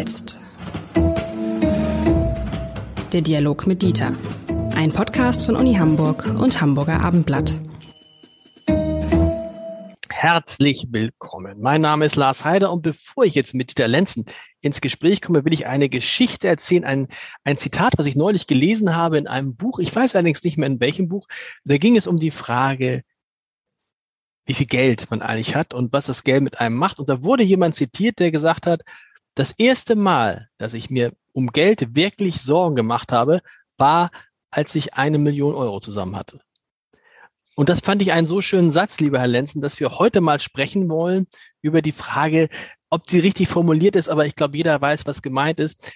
jetzt? Der Dialog mit Dieter. Ein Podcast von Uni Hamburg und Hamburger Abendblatt. Herzlich willkommen. Mein Name ist Lars Heider und bevor ich jetzt mit Dieter Lenzen ins Gespräch komme, will ich eine Geschichte erzählen, ein, ein Zitat, was ich neulich gelesen habe in einem Buch. Ich weiß allerdings nicht mehr in welchem Buch. Da ging es um die Frage, wie viel Geld man eigentlich hat und was das Geld mit einem macht. Und da wurde jemand zitiert, der gesagt hat, das erste Mal, dass ich mir um Geld wirklich Sorgen gemacht habe, war, als ich eine Million Euro zusammen hatte. Und das fand ich einen so schönen Satz, lieber Herr Lenzen, dass wir heute mal sprechen wollen über die Frage, ob sie richtig formuliert ist, aber ich glaube, jeder weiß, was gemeint ist.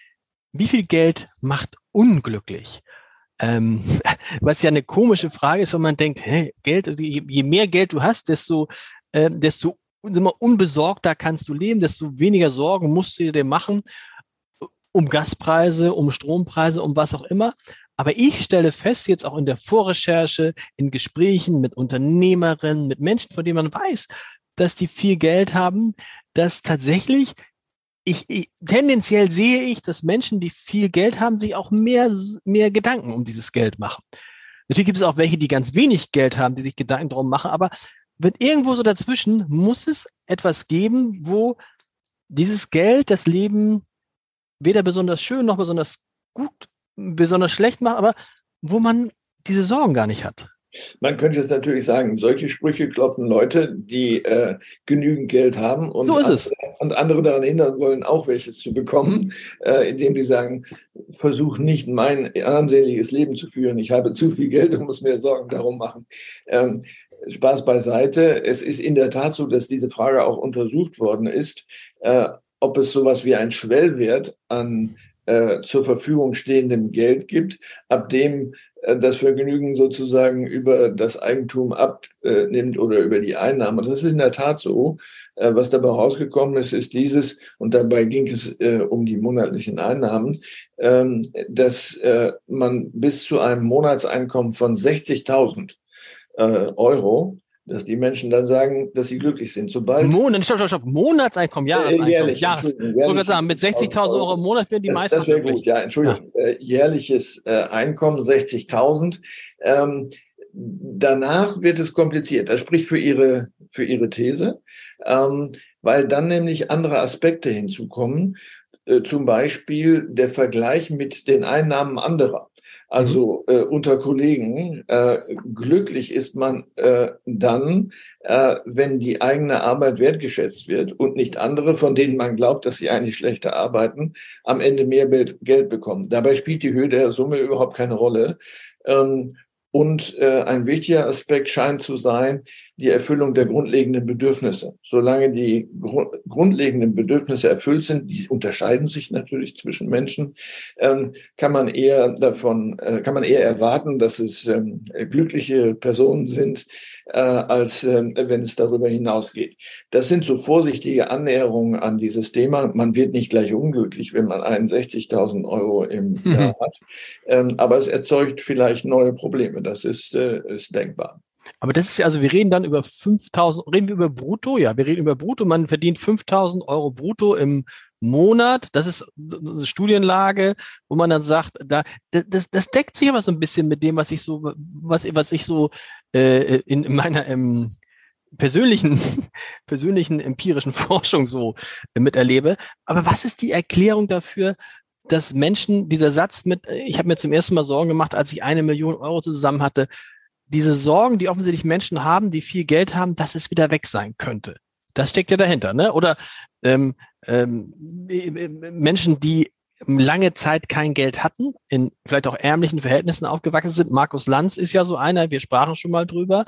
Wie viel Geld macht unglücklich? Ähm, was ja eine komische Frage ist, wenn man denkt, hey, Geld, je, mehr Geld du hast, desto, äh, desto unbesorgter kannst du leben, desto weniger Sorgen musst du dir machen um Gaspreise, um Strompreise, um was auch immer. Aber ich stelle fest, jetzt auch in der Vorrecherche, in Gesprächen mit Unternehmerinnen, mit Menschen, von denen man weiß, dass die viel Geld haben, dass tatsächlich ich, ich, tendenziell sehe ich, dass Menschen, die viel Geld haben, sich auch mehr, mehr Gedanken um dieses Geld machen. Natürlich gibt es auch welche, die ganz wenig Geld haben, die sich Gedanken darum machen, aber wenn irgendwo so dazwischen muss es etwas geben, wo dieses Geld das Leben weder besonders schön noch besonders gut, besonders schlecht macht, aber wo man diese Sorgen gar nicht hat. Man könnte jetzt natürlich sagen, solche Sprüche klopfen Leute, die äh, genügend Geld haben und, so es. und andere daran hindern wollen, auch welches zu bekommen, äh, indem die sagen, versuch nicht mein armseliges Leben zu führen, ich habe zu viel Geld und muss mir Sorgen darum machen. Ähm, Spaß beiseite. Es ist in der Tat so, dass diese Frage auch untersucht worden ist, äh, ob es sowas wie ein Schwellwert an äh, zur Verfügung stehendem Geld gibt, ab dem äh, das Vergnügen sozusagen über das Eigentum abnimmt oder über die Einnahmen. Das ist in der Tat so. Äh, was dabei rausgekommen ist, ist dieses, und dabei ging es äh, um die monatlichen Einnahmen, ähm, dass äh, man bis zu einem Monatseinkommen von 60.000 äh, Euro dass die Menschen dann sagen, dass sie glücklich sind. Sobald Monat, stopp, stopp, stopp, Monatseinkommen, Jahreseinkommen. Äh, jährlich, Jahres. Ich sagen, mit 60.000 Euro im Monat werden die das, meisten Das wäre gut, ja, Entschuldigung. Ja. Äh, jährliches äh, Einkommen, 60.000. Ähm, danach wird es kompliziert. Das spricht für Ihre, für Ihre These, ähm, weil dann nämlich andere Aspekte hinzukommen. Äh, zum Beispiel der Vergleich mit den Einnahmen anderer. Also mhm. äh, unter Kollegen, äh, glücklich ist man äh, dann, äh, wenn die eigene Arbeit wertgeschätzt wird und nicht andere, von denen man glaubt, dass sie eigentlich schlechter arbeiten, am Ende mehr Geld bekommen. Dabei spielt die Höhe der Summe überhaupt keine Rolle. Ähm, und äh, ein wichtiger Aspekt scheint zu sein, die Erfüllung der grundlegenden Bedürfnisse. Solange die gru grundlegenden Bedürfnisse erfüllt sind, die unterscheiden sich natürlich zwischen Menschen, ähm, kann man eher davon, äh, kann man eher erwarten, dass es ähm, glückliche Personen sind, äh, als äh, wenn es darüber hinausgeht. Das sind so vorsichtige Annäherungen an dieses Thema. Man wird nicht gleich unglücklich, wenn man 61.000 Euro im Jahr hat, ähm, aber es erzeugt vielleicht neue Probleme. Das ist, äh, ist denkbar. Aber das ist ja, also wir reden dann über 5000, reden wir über Brutto? Ja, wir reden über Brutto. Man verdient 5000 Euro Brutto im Monat. Das ist eine Studienlage, wo man dann sagt, da, das, das deckt sich aber so ein bisschen mit dem, was ich so, was, was ich so äh, in, in meiner ähm, persönlichen, persönlichen empirischen Forschung so äh, miterlebe. Aber was ist die Erklärung dafür, dass Menschen dieser Satz mit, ich habe mir zum ersten Mal Sorgen gemacht, als ich eine Million Euro zusammen hatte, diese Sorgen, die offensichtlich Menschen haben, die viel Geld haben, dass es wieder weg sein könnte. Das steckt ja dahinter, ne? Oder ähm, ähm, Menschen, die lange Zeit kein Geld hatten, in vielleicht auch ärmlichen Verhältnissen aufgewachsen sind. Markus Lanz ist ja so einer, wir sprachen schon mal drüber,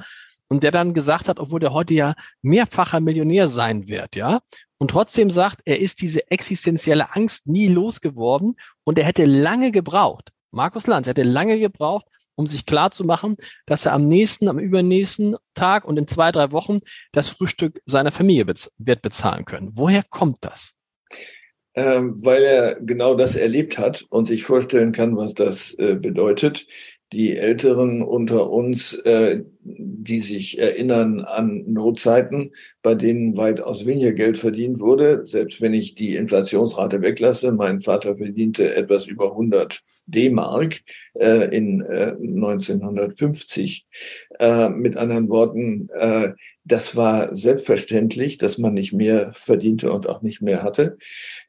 und der dann gesagt hat, obwohl der heute ja mehrfacher Millionär sein wird, ja, und trotzdem sagt, er ist diese existenzielle Angst nie losgeworden und er hätte lange gebraucht. Markus Lanz hätte lange gebraucht, um sich klar zu machen, dass er am nächsten, am übernächsten Tag und in zwei, drei Wochen das Frühstück seiner Familie bez wird bezahlen können. Woher kommt das? Ähm, weil er genau das erlebt hat und sich vorstellen kann, was das äh, bedeutet. Die Älteren unter uns, äh, die sich erinnern an Notzeiten, bei denen weitaus weniger Geld verdient wurde. Selbst wenn ich die Inflationsrate weglasse, mein Vater verdiente etwas über 100 D-Mark äh, in äh, 1950. Äh, mit anderen Worten, äh, das war selbstverständlich, dass man nicht mehr verdiente und auch nicht mehr hatte.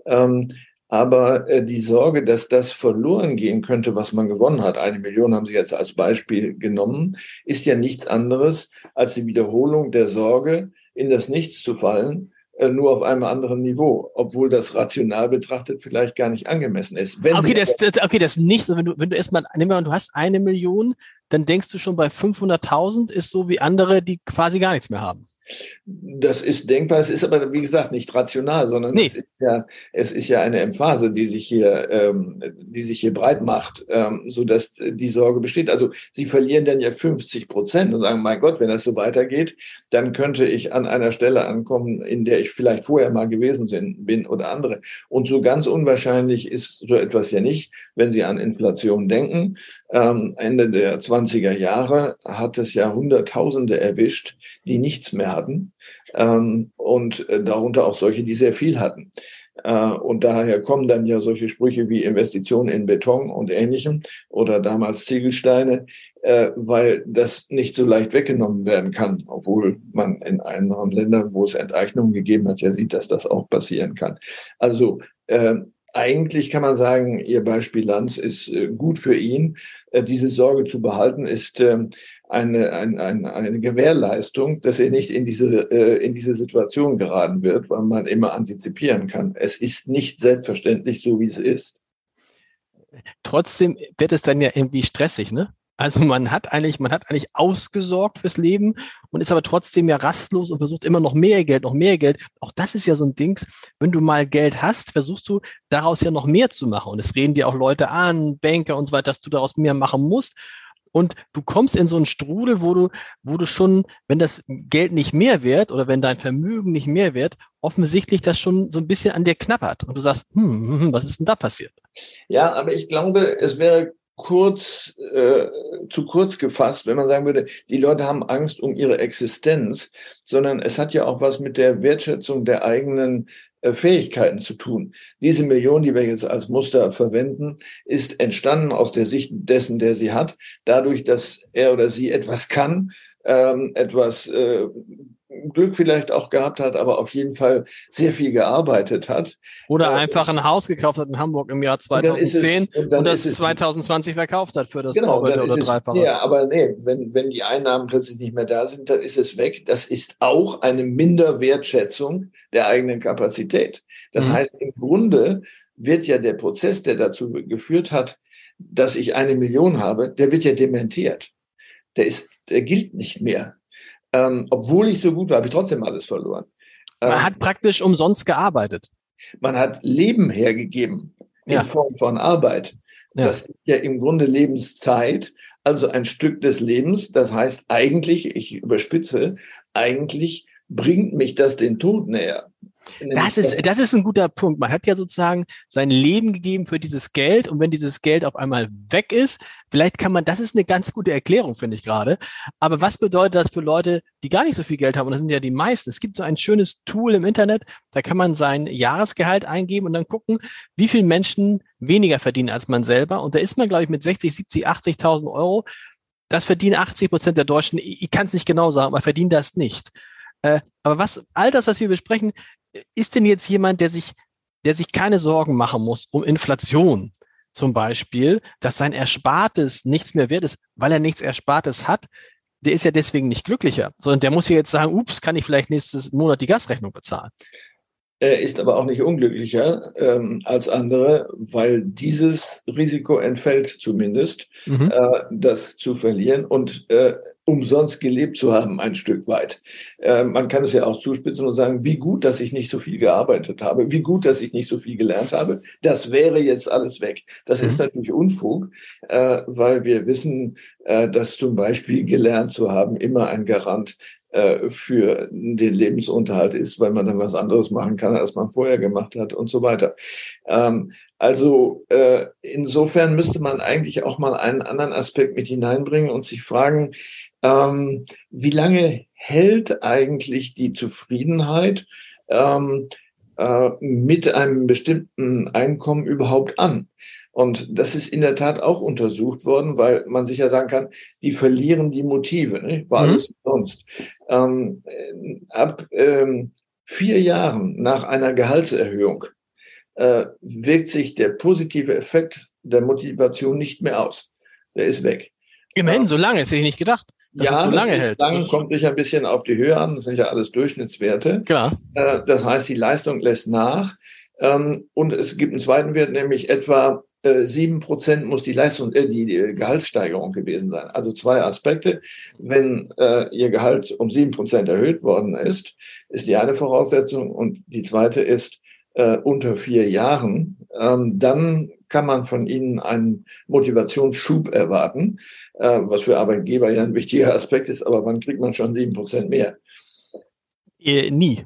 Ähm, aber äh, die Sorge, dass das verloren gehen könnte, was man gewonnen hat, eine Million haben Sie jetzt als Beispiel genommen, ist ja nichts anderes als die Wiederholung der Sorge, in das Nichts zu fallen, äh, nur auf einem anderen Niveau, obwohl das rational betrachtet vielleicht gar nicht angemessen ist. Wenn okay, das, das, okay, das nicht, wenn du, wenn du erstmal, nimm mal, du hast eine Million, dann denkst du schon bei 500.000 ist so wie andere, die quasi gar nichts mehr haben. Das ist denkbar, es ist aber, wie gesagt, nicht rational, sondern nee. es, ist ja, es ist ja eine Emphase, die sich hier, ähm, die sich hier breit macht, ähm, so dass die Sorge besteht. Also sie verlieren dann ja 50 Prozent und sagen, mein Gott, wenn das so weitergeht, dann könnte ich an einer Stelle ankommen, in der ich vielleicht vorher mal gewesen bin oder andere. Und so ganz unwahrscheinlich ist so etwas ja nicht, wenn Sie an Inflation denken. Ähm, Ende der 20er Jahre hat es ja Hunderttausende erwischt, die nichts mehr hatten ähm, und äh, darunter auch solche, die sehr viel hatten. Äh, und daher kommen dann ja solche Sprüche wie Investitionen in Beton und Ähnlichem oder damals Ziegelsteine, äh, weil das nicht so leicht weggenommen werden kann, obwohl man in anderen Ländern, wo es Enteignungen gegeben hat, ja sieht, dass das auch passieren kann. Also eigentlich kann man sagen, Ihr Beispiel Lanz ist äh, gut für ihn. Äh, diese Sorge zu behalten ist ähm, eine, eine, eine, eine Gewährleistung, dass er nicht in diese, äh, in diese Situation geraten wird, weil man immer antizipieren kann. Es ist nicht selbstverständlich so, wie es ist. Trotzdem wird es dann ja irgendwie stressig, ne? Also man hat eigentlich, man hat eigentlich ausgesorgt fürs Leben und ist aber trotzdem ja rastlos und versucht immer noch mehr Geld, noch mehr Geld. Auch das ist ja so ein Dings. Wenn du mal Geld hast, versuchst du daraus ja noch mehr zu machen. Und es reden dir auch Leute an, Banker und so weiter, dass du daraus mehr machen musst. Und du kommst in so einen Strudel, wo du, wo du schon, wenn das Geld nicht mehr wert oder wenn dein Vermögen nicht mehr wert, offensichtlich das schon so ein bisschen an dir knappert. Und du sagst, hm, hm, hm was ist denn da passiert? Ja, aber ich glaube, es wäre kurz äh, zu kurz gefasst, wenn man sagen würde, die Leute haben Angst um ihre Existenz, sondern es hat ja auch was mit der Wertschätzung der eigenen äh, Fähigkeiten zu tun. Diese Million, die wir jetzt als Muster verwenden, ist entstanden aus der Sicht dessen, der sie hat, dadurch, dass er oder sie etwas kann, ähm, etwas äh, Glück vielleicht auch gehabt hat, aber auf jeden Fall sehr viel gearbeitet hat. Oder äh, einfach ein Haus gekauft hat in Hamburg im Jahr 2010 und, es, und, und das 2020 verkauft hat für das genau, Doppelte oder Dreifache. Ja, aber nee, wenn, wenn die Einnahmen plötzlich nicht mehr da sind, dann ist es weg. Das ist auch eine Minderwertschätzung der eigenen Kapazität. Das mhm. heißt, im Grunde wird ja der Prozess, der dazu geführt hat, dass ich eine Million habe, der wird ja dementiert. Der ist, der gilt nicht mehr. Ähm, obwohl ich so gut war, habe ich trotzdem alles verloren. Man ähm, hat praktisch umsonst gearbeitet. Man hat Leben hergegeben in ja. Form von Arbeit. Ja. Das ist ja im Grunde Lebenszeit, also ein Stück des Lebens. Das heißt eigentlich, ich überspitze, eigentlich bringt mich das den Tod näher. Das ist, das ist ein guter Punkt. Man hat ja sozusagen sein Leben gegeben für dieses Geld und wenn dieses Geld auf einmal weg ist, vielleicht kann man, das ist eine ganz gute Erklärung, finde ich gerade. Aber was bedeutet das für Leute, die gar nicht so viel Geld haben? Und das sind ja die meisten. Es gibt so ein schönes Tool im Internet, da kann man sein Jahresgehalt eingeben und dann gucken, wie viele Menschen weniger verdienen als man selber. Und da ist man, glaube ich, mit 60, 70, 80.000 Euro. Das verdienen 80 Prozent der Deutschen. Ich kann es nicht genau sagen, aber verdienen das nicht. Äh, aber was, all das, was wir besprechen, ist denn jetzt jemand, der sich, der sich keine Sorgen machen muss um Inflation zum Beispiel, dass sein Erspartes nichts mehr wert ist, weil er nichts Erspartes hat, der ist ja deswegen nicht glücklicher, sondern der muss ja jetzt sagen, ups, kann ich vielleicht nächstes Monat die Gasrechnung bezahlen. Er ist aber auch nicht unglücklicher ähm, als andere, weil dieses Risiko entfällt zumindest, mhm. äh, das zu verlieren und äh, umsonst gelebt zu haben, ein Stück weit. Äh, man kann es ja auch zuspitzen und sagen, wie gut, dass ich nicht so viel gearbeitet habe, wie gut, dass ich nicht so viel gelernt habe. Das wäre jetzt alles weg. Das mhm. ist natürlich Unfug, äh, weil wir wissen, äh, dass zum Beispiel gelernt zu haben immer ein Garant äh, für den Lebensunterhalt ist, weil man dann was anderes machen kann, als man vorher gemacht hat und so weiter. Ähm, also äh, insofern müsste man eigentlich auch mal einen anderen Aspekt mit hineinbringen und sich fragen, ähm, wie lange hält eigentlich die Zufriedenheit ähm, äh, mit einem bestimmten Einkommen überhaupt an? Und das ist in der Tat auch untersucht worden, weil man sich ja sagen kann, die verlieren die Motive, ne? war mhm. alles sonst. Ähm, ab ähm, vier Jahren nach einer Gehaltserhöhung äh, wirkt sich der positive Effekt der Motivation nicht mehr aus. Der ist weg. Immerhin, so lange, das hätte ich nicht gedacht. Dass ja, es so lange hält. Lang kommt sich ein bisschen auf die Höhe an, das sind ja alles Durchschnittswerte. Klar. Äh, das heißt, die Leistung lässt nach. Ähm, und es gibt einen zweiten Wert, nämlich etwa äh, sieben Prozent muss die Leistung, äh, die, die, Gehaltssteigerung gewesen sein. Also zwei Aspekte. Wenn äh, Ihr Gehalt um sieben Prozent erhöht worden ist, ist die eine Voraussetzung und die zweite ist äh, unter vier Jahren. Ähm, dann kann man von Ihnen einen Motivationsschub erwarten, äh, was für Arbeitgeber ja ein wichtiger Aspekt ist. Aber wann kriegt man schon sieben Prozent mehr? Äh, nie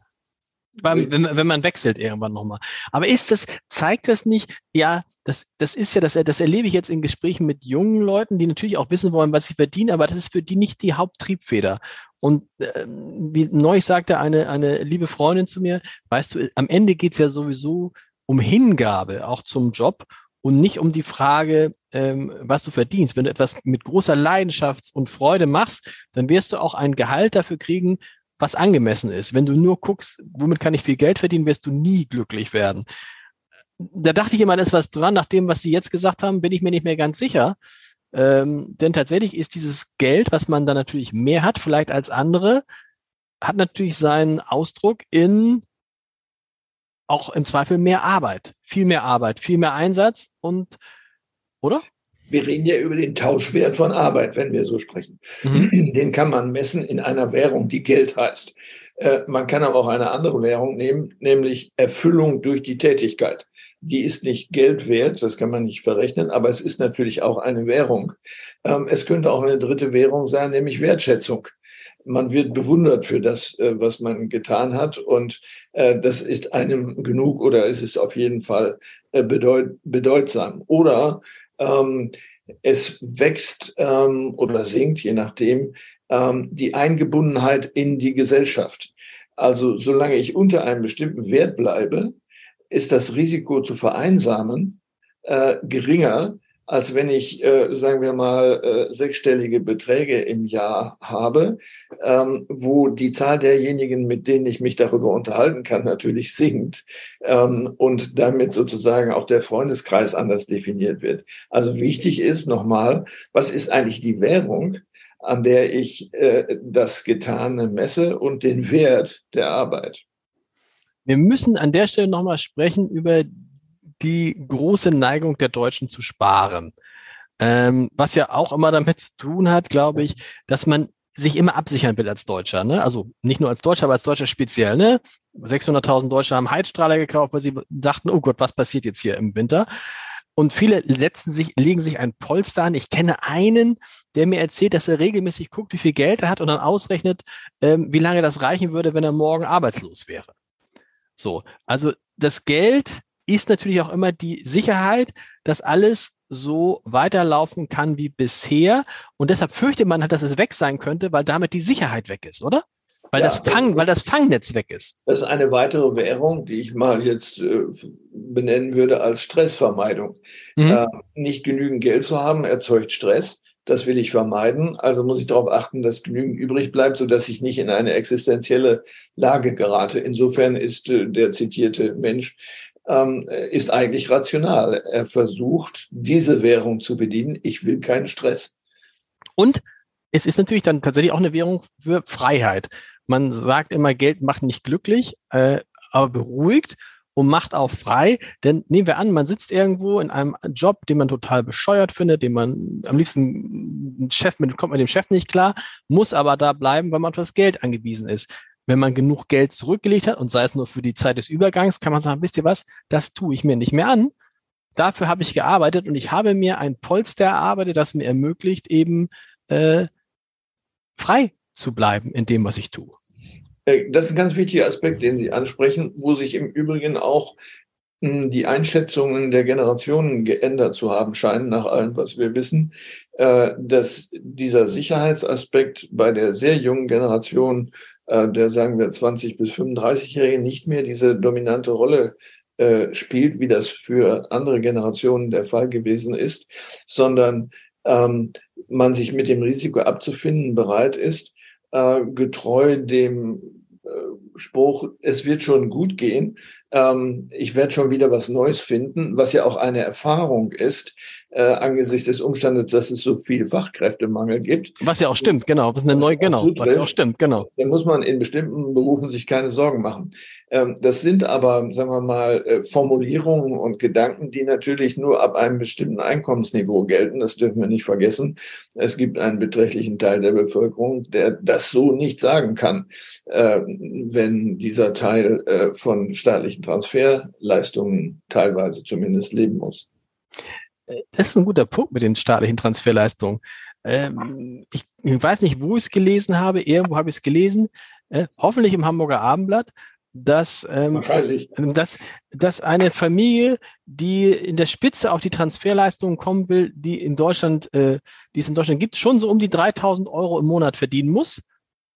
wenn, wenn man wechselt irgendwann nochmal. Aber ist das, zeigt das nicht, ja, das, das ist ja, das, das erlebe ich jetzt in Gesprächen mit jungen Leuten, die natürlich auch wissen wollen, was sie verdienen, aber das ist für die nicht die Haupttriebfeder. Und äh, wie neulich sagte eine, eine liebe Freundin zu mir, weißt du, am Ende geht's ja sowieso um Hingabe, auch zum Job und nicht um die Frage, ähm, was du verdienst. Wenn du etwas mit großer Leidenschaft und Freude machst, dann wirst du auch ein Gehalt dafür kriegen, was angemessen ist. Wenn du nur guckst, womit kann ich viel Geld verdienen, wirst du nie glücklich werden. Da dachte ich immer, da ist was dran. Nach dem, was Sie jetzt gesagt haben, bin ich mir nicht mehr ganz sicher. Ähm, denn tatsächlich ist dieses Geld, was man da natürlich mehr hat, vielleicht als andere, hat natürlich seinen Ausdruck in auch im Zweifel mehr Arbeit, viel mehr Arbeit, viel mehr Einsatz und, oder? Wir reden ja über den Tauschwert von Arbeit, wenn wir so sprechen. Mhm. Den kann man messen in einer Währung, die Geld heißt. Äh, man kann aber auch eine andere Währung nehmen, nämlich Erfüllung durch die Tätigkeit. Die ist nicht Geld wert, das kann man nicht verrechnen, aber es ist natürlich auch eine Währung. Ähm, es könnte auch eine dritte Währung sein, nämlich Wertschätzung man wird bewundert für das, äh, was man getan hat. Und äh, das ist einem genug oder es ist auf jeden Fall bedeut bedeutsam. Oder ähm, es wächst ähm, oder sinkt, je nachdem, ähm, die Eingebundenheit in die Gesellschaft. Also solange ich unter einem bestimmten Wert bleibe, ist das Risiko zu vereinsamen äh, geringer, als wenn ich, äh, sagen wir mal, äh, sechsstellige Beträge im Jahr habe, ähm, wo die Zahl derjenigen, mit denen ich mich darüber unterhalten kann, natürlich sinkt ähm, und damit sozusagen auch der Freundeskreis anders definiert wird. Also wichtig ist nochmal, was ist eigentlich die Währung, an der ich äh, das Getane messe und den Wert der Arbeit? Wir müssen an der Stelle nochmal sprechen über die große Neigung der Deutschen zu sparen. Ähm, was ja auch immer damit zu tun hat, glaube ich, dass man sich immer absichern will als Deutscher. Ne? Also nicht nur als Deutscher, aber als Deutscher speziell. Ne? 600.000 Deutsche haben Heizstrahler gekauft, weil sie dachten, oh Gott, was passiert jetzt hier im Winter? Und viele setzen sich, legen sich ein Polster an. Ich kenne einen, der mir erzählt, dass er regelmäßig guckt, wie viel Geld er hat und dann ausrechnet, ähm, wie lange das reichen würde, wenn er morgen arbeitslos wäre. So, also das Geld ist natürlich auch immer die Sicherheit, dass alles so weiterlaufen kann wie bisher. Und deshalb fürchtet man, dass es weg sein könnte, weil damit die Sicherheit weg ist, oder? Weil, ja, das, Fang, weil das Fangnetz weg ist. Das ist eine weitere Währung, die ich mal jetzt äh, benennen würde als Stressvermeidung. Mhm. Äh, nicht genügend Geld zu haben, erzeugt Stress. Das will ich vermeiden. Also muss ich darauf achten, dass genügend übrig bleibt, sodass ich nicht in eine existenzielle Lage gerate. Insofern ist äh, der zitierte Mensch ähm, ist eigentlich rational. Er versucht, diese Währung zu bedienen. Ich will keinen Stress. Und es ist natürlich dann tatsächlich auch eine Währung für Freiheit. Man sagt immer, Geld macht nicht glücklich, äh, aber beruhigt und macht auch frei. Denn nehmen wir an, man sitzt irgendwo in einem Job, den man total bescheuert findet, den man am liebsten Chef mit, kommt mit dem Chef nicht klar, muss aber da bleiben, weil man auf das Geld angewiesen ist wenn man genug Geld zurückgelegt hat und sei es nur für die Zeit des Übergangs, kann man sagen, wisst ihr was, das tue ich mir nicht mehr an. Dafür habe ich gearbeitet und ich habe mir ein Polster erarbeitet, das mir ermöglicht, eben äh, frei zu bleiben in dem, was ich tue. Äh, das ist ein ganz wichtiger Aspekt, den Sie ansprechen, wo sich im Übrigen auch hm, die Einschätzungen der Generationen geändert zu haben scheinen, nach allem, was wir wissen, äh, dass dieser Sicherheitsaspekt bei der sehr jungen Generation, der sagen wir 20 bis 35-Jährigen, nicht mehr diese dominante Rolle spielt, wie das für andere Generationen der Fall gewesen ist, sondern ähm, man sich mit dem Risiko abzufinden bereit ist, getreu dem Spruch, es wird schon gut gehen, ähm, ich werde schon wieder was Neues finden, was ja auch eine Erfahrung ist, äh, angesichts des Umstandes, dass es so viel Fachkräftemangel gibt. Was ja auch stimmt, genau. Was eine neue, genau, was ja auch stimmt, genau. Da muss man in bestimmten Berufen sich keine Sorgen machen. Ähm, das sind aber, sagen wir mal, äh, Formulierungen und Gedanken, die natürlich nur ab einem bestimmten Einkommensniveau gelten. Das dürfen wir nicht vergessen. Es gibt einen beträchtlichen Teil der Bevölkerung, der das so nicht sagen kann, äh, wenn dieser Teil äh, von staatlichen Transferleistungen teilweise zumindest leben muss. Das ist ein guter Punkt mit den staatlichen Transferleistungen. Ähm, ich, ich, weiß nicht, wo ich es gelesen habe. Irgendwo habe ich es gelesen. Äh, hoffentlich im Hamburger Abendblatt dass, ähm, dass, dass eine Familie, die in der Spitze auf die Transferleistungen kommen will, die in Deutschland, äh, die es in Deutschland gibt, schon so um die 3000 Euro im Monat verdienen muss,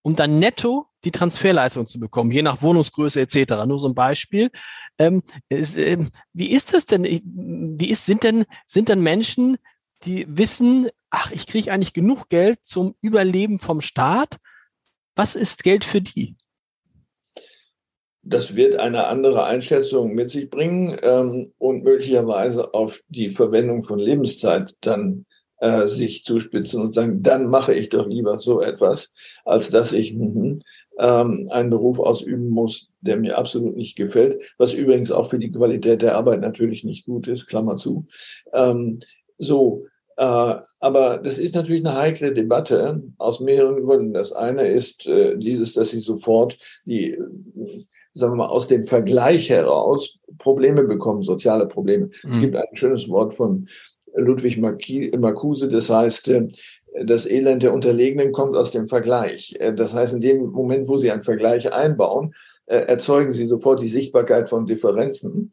um dann netto die Transferleistung zu bekommen, je nach Wohnungsgröße etc. Nur so ein Beispiel. Ähm, ist, äh, wie ist das denn? Wie ist, sind denn, sind denn Menschen, die wissen, ach, ich kriege eigentlich genug Geld zum Überleben vom Staat? Was ist Geld für die? Das wird eine andere Einschätzung mit sich bringen ähm, und möglicherweise auf die Verwendung von Lebenszeit dann äh, sich zuspitzen und sagen, dann mache ich doch lieber so etwas, als dass ich mh, ähm, einen Beruf ausüben muss, der mir absolut nicht gefällt, was übrigens auch für die Qualität der Arbeit natürlich nicht gut ist, Klammer zu. Ähm, so, äh, aber das ist natürlich eine heikle Debatte aus mehreren Gründen. Das eine ist äh, dieses, dass sie sofort die sagen wir mal, aus dem Vergleich heraus Probleme bekommen, soziale Probleme. Mhm. Es gibt ein schönes Wort von Ludwig Marcuse, das heißt, äh, das Elend der Unterlegenen kommt aus dem Vergleich. Äh, das heißt, in dem Moment, wo Sie einen Vergleich einbauen, äh, erzeugen Sie sofort die Sichtbarkeit von Differenzen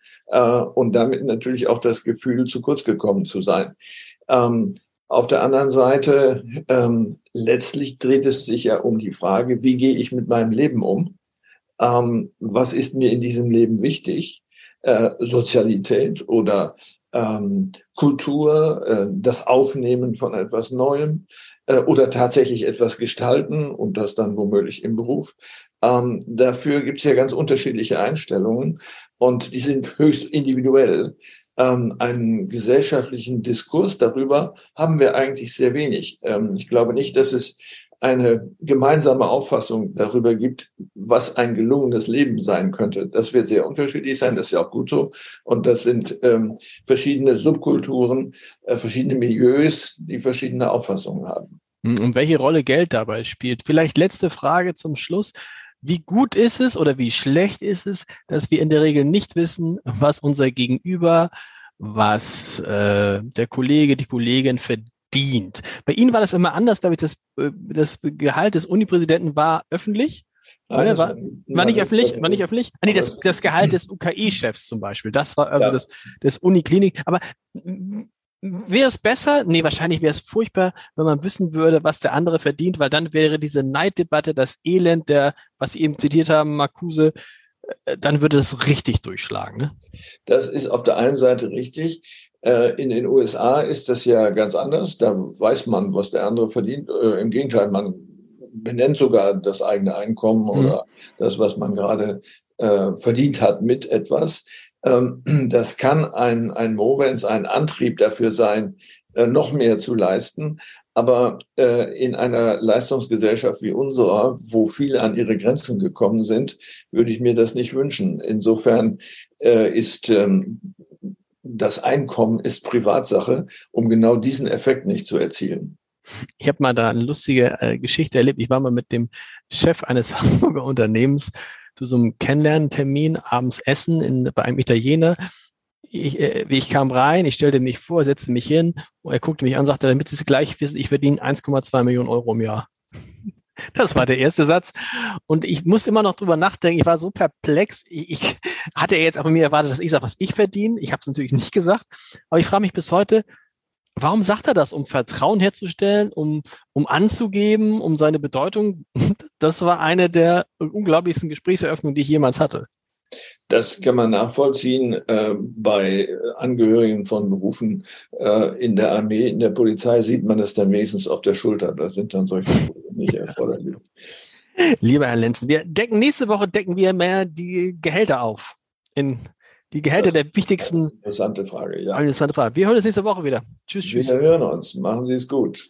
und damit natürlich auch das Gefühl, zu kurz gekommen zu sein. Ähm, auf der anderen Seite, ähm, letztlich dreht es sich ja um die Frage, wie gehe ich mit meinem Leben um? ähm, was ist mir in diesem Leben wichtig, Sozialität oder Kultur, äh, das Aufnehmen von etwas Neuem äh, oder tatsächlich etwas gestalten und das dann womöglich im Beruf. Ähm, dafür gibt es ja ganz unterschiedliche Einstellungen und die sind höchst individuell. Ähm, einen gesellschaftlichen Diskurs darüber haben wir eigentlich sehr wenig. Ähm, ich glaube nicht, dass es eine gemeinsame Auffassung darüber gibt, was ein gelungenes Leben sein könnte. Das wird sehr unterschiedlich sein, das ist ja auch gut so. Und das sind ähm, verschiedene Subkulturen, äh, verschiedene Milieus, die verschiedene Auffassungen haben. Hm, und welche Rolle Geld dabei spielt? Vielleicht letzte Frage zum Schluss. Wie gut ist es oder wie schlecht ist es, dass wir in der Regel nicht wissen, was unser Gegenüber, was äh, der Kollege, die Kollegin verdient? Verdient. Bei Ihnen war das immer anders, glaube ich, das, äh, das Gehalt des Unipräsidenten war öffentlich. Nein, war, war, nicht öffentlich, war nicht öffentlich. Ah, nee, das, das Gehalt des UKE-Chefs zum Beispiel. Das war also ja. das, das Uniklinik. Aber wäre es besser? Nee, wahrscheinlich wäre es furchtbar, wenn man wissen würde, was der andere verdient, weil dann wäre diese Neiddebatte, das Elend, der, was Sie eben zitiert haben, Marcuse, äh, dann würde das richtig durchschlagen. Ne? Das ist auf der einen Seite richtig. Äh, in den USA ist das ja ganz anders. Da weiß man, was der andere verdient. Äh, Im Gegenteil, man benennt sogar das eigene Einkommen mhm. oder das, was man gerade äh, verdient hat mit etwas. Ähm, das kann ein, ein Movens, ein Antrieb dafür sein, noch mehr zu leisten. Aber äh, in einer Leistungsgesellschaft wie unserer, wo viele an ihre Grenzen gekommen sind, würde ich mir das nicht wünschen. Insofern äh, ist ähm, das Einkommen ist Privatsache, um genau diesen Effekt nicht zu erzielen. Ich habe mal da eine lustige äh, Geschichte erlebt. Ich war mal mit dem Chef eines Hamburger Unternehmens zu so einem Kennenlerntermin abends essen in, bei einem Italiener. Ich, äh, ich kam rein, ich stellte mich vor, setzte mich hin und er guckte mich an und sagte, damit Sie es gleich wissen, ich verdiene 1,2 Millionen Euro im Jahr. Das war der erste Satz. Und ich muss immer noch drüber nachdenken. Ich war so perplex. Ich, ich hatte jetzt aber mir erwartet, dass ich sage, was ich verdiene. Ich habe es natürlich nicht gesagt. Aber ich frage mich bis heute, warum sagt er das? Um Vertrauen herzustellen, um, um anzugeben, um seine Bedeutung? Das war eine der unglaublichsten Gesprächseröffnungen, die ich jemals hatte. Das kann man nachvollziehen äh, bei Angehörigen von Berufen äh, in der Armee, in der Polizei sieht man das dann wenigstens auf der Schulter. Da sind dann solche nicht erforderlich. Lieber Herr Lenzen, wir decken nächste Woche decken wir mehr die Gehälter auf. In die Gehälter der wichtigsten. Interessante Frage, ja. Interessante Frage. Wir hören uns nächste Woche wieder. Tschüss, tschüss. Wir hören uns. Machen Sie es gut.